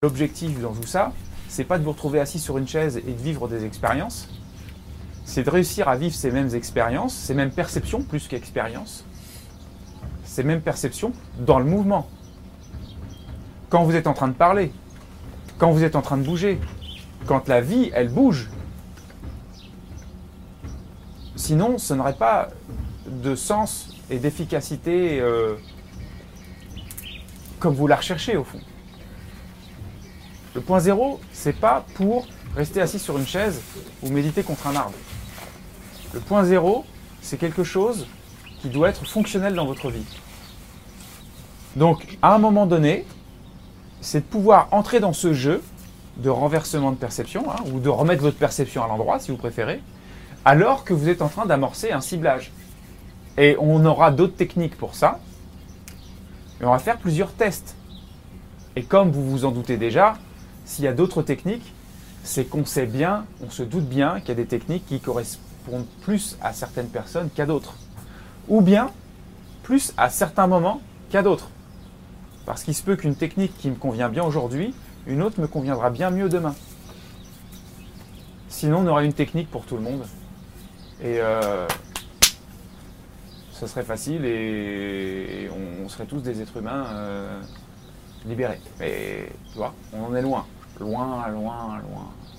L'objectif dans tout ça, c'est pas de vous retrouver assis sur une chaise et de vivre des expériences, c'est de réussir à vivre ces mêmes expériences, ces mêmes perceptions plus qu'expériences, ces mêmes perceptions dans le mouvement. Quand vous êtes en train de parler, quand vous êtes en train de bouger, quand la vie, elle bouge. Sinon, ce n'aurait pas de sens et d'efficacité euh, comme vous la recherchez au fond. Le point zéro, c'est pas pour rester assis sur une chaise ou méditer contre un arbre. Le point zéro, c'est quelque chose qui doit être fonctionnel dans votre vie. Donc, à un moment donné, c'est de pouvoir entrer dans ce jeu de renversement de perception, hein, ou de remettre votre perception à l'endroit, si vous préférez, alors que vous êtes en train d'amorcer un ciblage. Et on aura d'autres techniques pour ça. Et on va faire plusieurs tests. Et comme vous vous en doutez déjà, s'il y a d'autres techniques, c'est qu'on sait bien, on se doute bien qu'il y a des techniques qui correspondent plus à certaines personnes qu'à d'autres. Ou bien plus à certains moments qu'à d'autres. Parce qu'il se peut qu'une technique qui me convient bien aujourd'hui, une autre me conviendra bien mieux demain. Sinon, on aurait une technique pour tout le monde. Et euh, ça serait facile et on, serait tous des êtres humains euh, libérés. Mais tu vois, on en est loin. Loin, loin, loin.